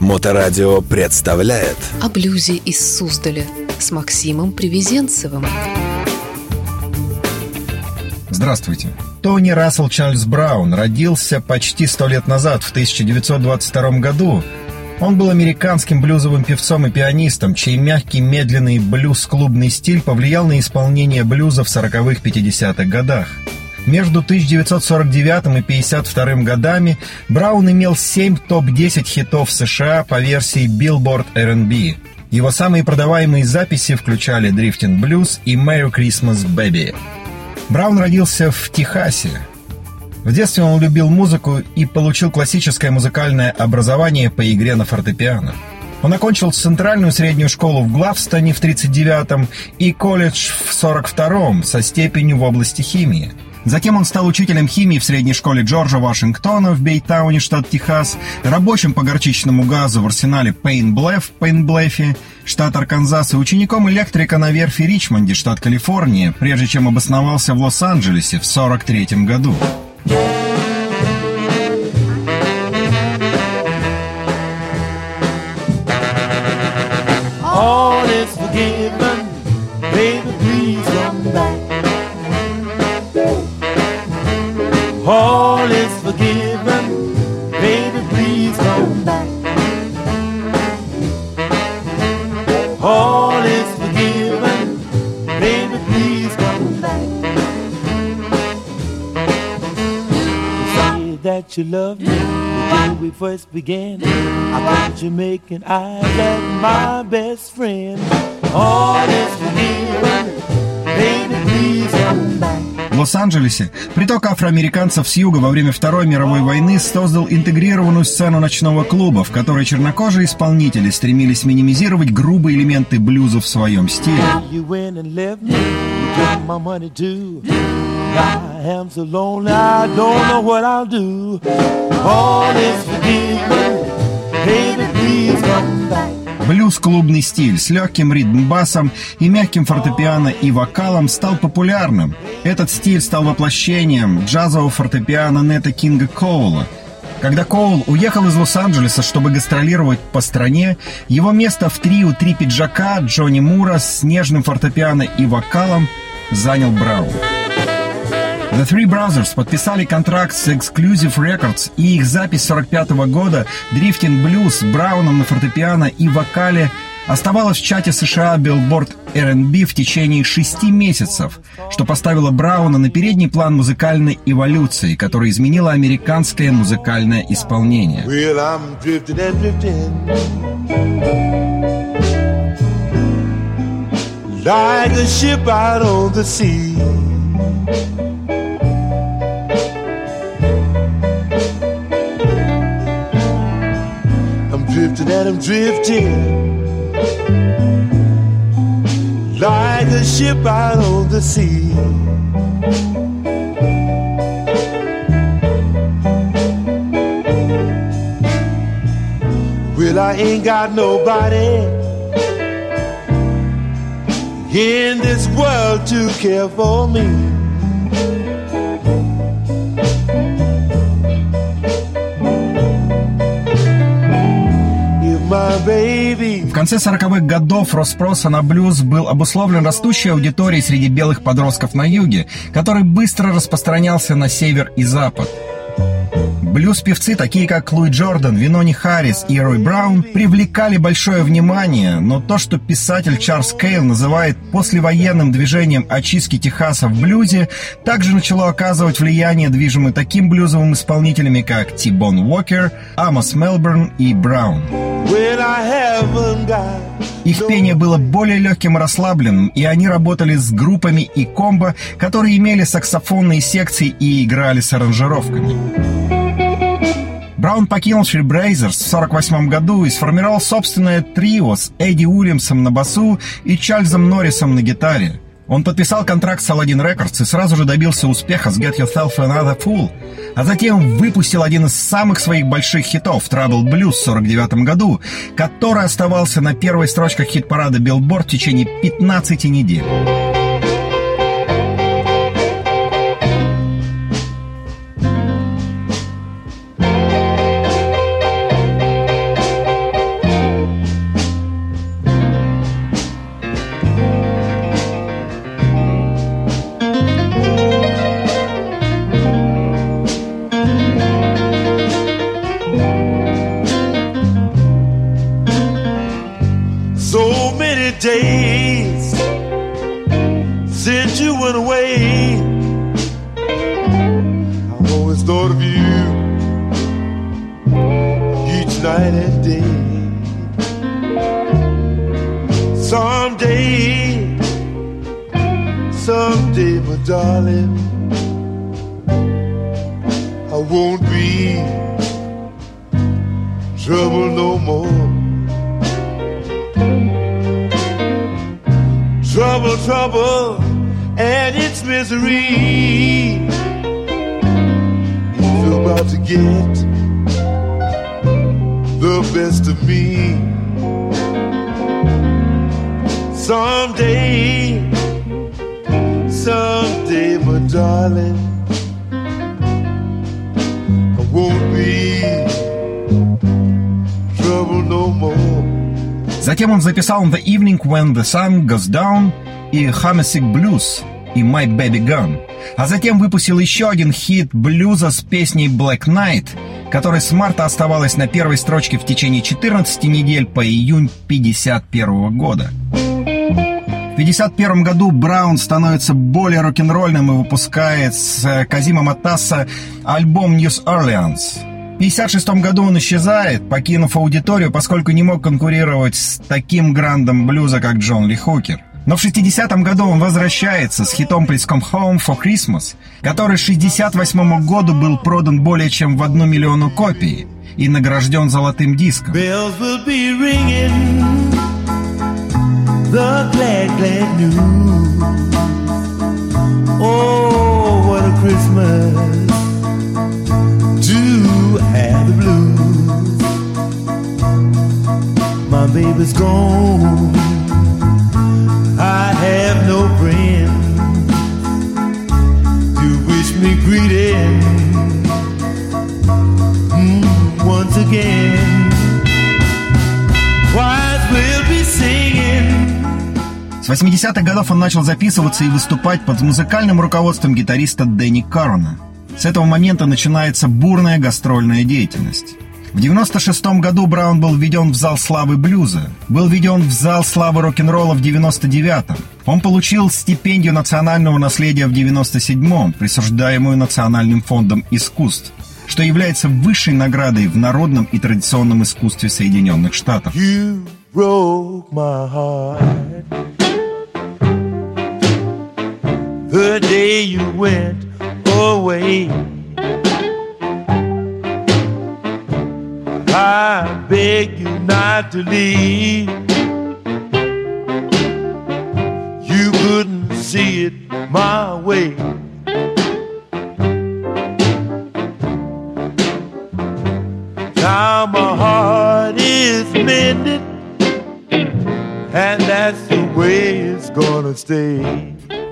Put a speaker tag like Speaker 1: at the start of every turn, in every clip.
Speaker 1: Моторадио представляет
Speaker 2: О блюзе из Суздаля с Максимом Привезенцевым.
Speaker 3: Здравствуйте. Тони Рассел Чарльз Браун родился почти сто лет назад, в 1922 году. Он был американским блюзовым певцом и пианистом, чей мягкий, медленный блюз-клубный стиль повлиял на исполнение блюза в 40-х-50-х годах. Между 1949 и 1952 годами Браун имел 7 топ-10 хитов США по версии Billboard R&B. Его самые продаваемые записи включали Drifting Blues и Merry Christmas Baby. Браун родился в Техасе. В детстве он любил музыку и получил классическое музыкальное образование по игре на фортепиано. Он окончил центральную среднюю школу в Главстоне в 1939 и колледж в 1942 со степенью в области химии – Затем он стал учителем химии в средней школе Джорджа Вашингтона в Бейтауне, штат Техас, рабочим по горчичному газу в арсенале Пейн-Блеф в Пейн-Блефе, штат Арканзас, и учеником электрика на верфи Ричмонде, штат Калифорния, прежде чем обосновался в Лос-Анджелесе в 1943 году.
Speaker 4: All is forgiven, baby, please come back. First began. I thought making eyes at my best friend. All is forgiven, baby, please come back.
Speaker 3: В Лос-Анджелесе приток афроамериканцев с юга во время Второй мировой войны создал интегрированную сцену ночного клуба, в которой чернокожие исполнители стремились минимизировать грубые элементы блюза в своем стиле.
Speaker 4: Am so lonely, I don't know what I'll do. All is.
Speaker 3: Блюз-клубный стиль с легким ритм-басом и мягким фортепиано и вокалом стал популярным. Этот стиль стал воплощением джазового фортепиано Нета Кинга Коула. Когда Коул уехал из Лос-Анджелеса, чтобы гастролировать по стране, его место в трио «Три пиджака» Джонни Мура с нежным фортепиано и вокалом занял Браун. The Three Brothers подписали контракт с Exclusive Records, и их запись 45 года Drifting Blues с Брауном на фортепиано и вокале оставалась в чате США Billboard R&B в течение шести месяцев, что поставило Брауна на передний план музыкальной эволюции, которая изменила американское музыкальное исполнение.
Speaker 4: Well, drifting drifting. Like a ship out on the sea. Drifting and I'm drifting. Like a ship out on the sea. Well, I ain't got nobody in this world to care for me.
Speaker 3: В конце 40-х годов рост спроса на блюз был обусловлен растущей аудиторией среди белых подростков на юге, который быстро распространялся на север и запад. Блюз-певцы, такие как Луи Джордан, Винони Харрис и Рой Браун, привлекали большое внимание, но то, что писатель Чарльз Кейл называет послевоенным движением очистки Техаса в блюзе, также начало оказывать влияние, движимое таким блюзовым исполнителями, как Ти Бон Уокер, Амос Мелберн и Браун. Их пение было более легким и расслабленным, и они работали с группами и комбо, которые имели саксофонные секции и играли с аранжировками. Браун покинул Шрибрейзерс в 1948 году и сформировал собственное трио с Эдди Уильямсом на басу и Чарльзом Норрисом на гитаре. Он подписал контракт с Aladdin Records и сразу же добился успеха с Get Yourself Another Fool, а затем выпустил один из самых своих больших хитов Trouble Blues в 1949 году, который оставался на первой строчках хит-парада Billboard в течение 15 недель.
Speaker 4: And day. Someday, someday, my darling, I won't be trouble no more. Trouble, trouble, and its misery is about to get best of me. Someday, someday, my darling, I won't be trouble no more.
Speaker 3: Затем он записал «The Evening When the Sun Goes Down» и «Homesick Blues» и «My Baby Gone». А затем выпустил еще один хит блюза с песней «Black Knight», которая с марта оставалась на первой строчке в течение 14 недель по июнь 1951 года. В 1951 году Браун становится более рок-н-ролльным и выпускает с Казима Матасса альбом «News Orleans». В 1956 году он исчезает, покинув аудиторию, поскольку не мог конкурировать с таким грандом блюза, как Джон Ли Хукер. Но в 60-м году он возвращается с хитом Please Come Home for Christmas, который к 68 году был продан более чем в одну миллиону копий и награжден золотым диском.
Speaker 4: The glad, glad news. Oh, what a Christmas to have the blues. My baby's gone. I have no friend to wish me greeting mm, once again.
Speaker 3: С 80-х годов он начал записываться и выступать под музыкальным руководством гитариста Дэнни Карона. С этого момента начинается бурная гастрольная деятельность. В 96 году Браун был введен в зал славы блюза, был введен в зал славы рок-н-ролла в 99-м. Он получил стипендию национального наследия в 97-м, присуждаемую Национальным фондом искусств, что является высшей наградой в народном и традиционном искусстве Соединенных Штатов.
Speaker 4: The day you went away. I beg you not to leave. You couldn't see it my way. Now my heart is mended, and that's the way it's gonna stay.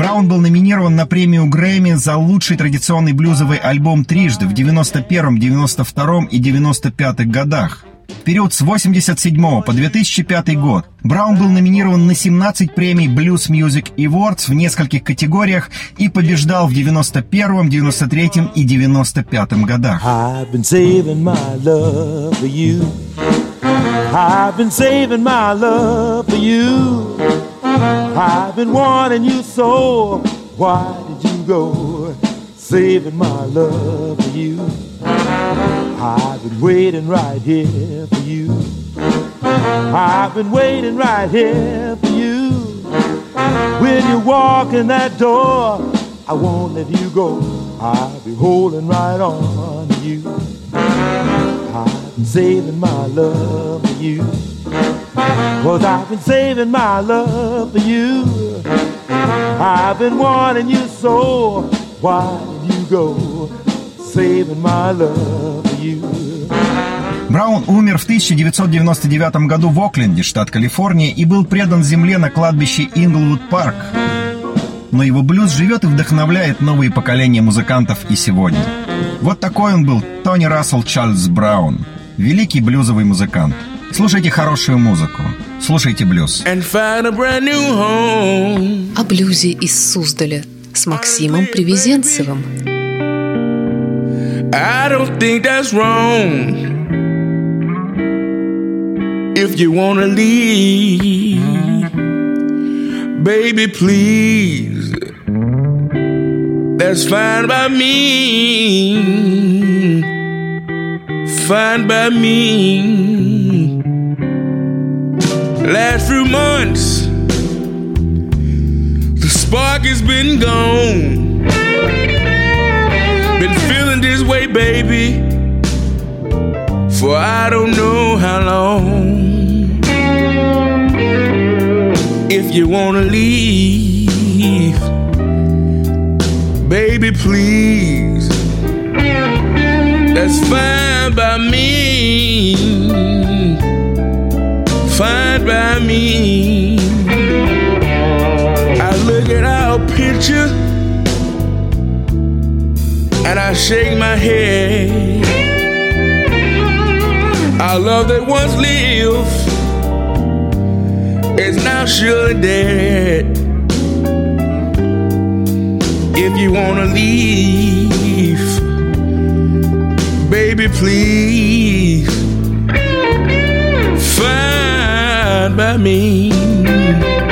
Speaker 3: Браун был номинирован на премию Грэмми за лучший традиционный блюзовый альбом трижды в 91-м, 92-м и 95-х годах. В период с 87 по 2005 год Браун был номинирован на 17 премий Blues Music Awards в нескольких категориях и побеждал в 91-м, 93-м и 95-м годах.
Speaker 4: I've been wanting you so. Why did you go? Saving my love for you. I've been waiting right here for you. I've been waiting right here for you. When you walk in that door, I won't let you go. I'll be holding right on to you. I've been saving my love for you. Cause I've been saving my love for you. I've been wanting you so. Why did you go? Saving my love for you.
Speaker 3: Браун умер в 1999 году в Окленде, штат Калифорния, и был предан земле на кладбище Инглвуд Парк. Но его блюз живет и вдохновляет новые поколения музыкантов и сегодня. Вот такой он был Тони Рассел Чарльз Браун, великий блюзовый музыкант. Слушайте хорошую музыку, слушайте блюз.
Speaker 5: and find a brand new home.
Speaker 2: О блюзе из Суздаля с Максимом Привезенцевым.
Speaker 5: I don't think that's wrong. If you wanna leave, Baby, please. That's fine by me. Fine by me. Last few months, the spark has been gone. Been feeling this way, baby, for I don't know how long. If you wanna leave, baby, please. That's fine by me. Fine by me. I look at our picture and I shake my head. Our love that once lived is now surely dead. If you wanna leave, baby, please, fine by me.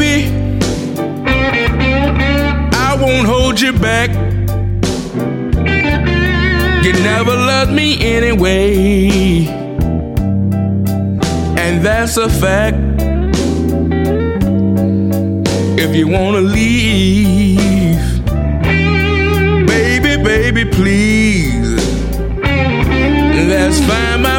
Speaker 5: Baby. I won't hold you back. You never loved me anyway. And that's a fact. If you wanna leave, baby, baby, please. That's fine by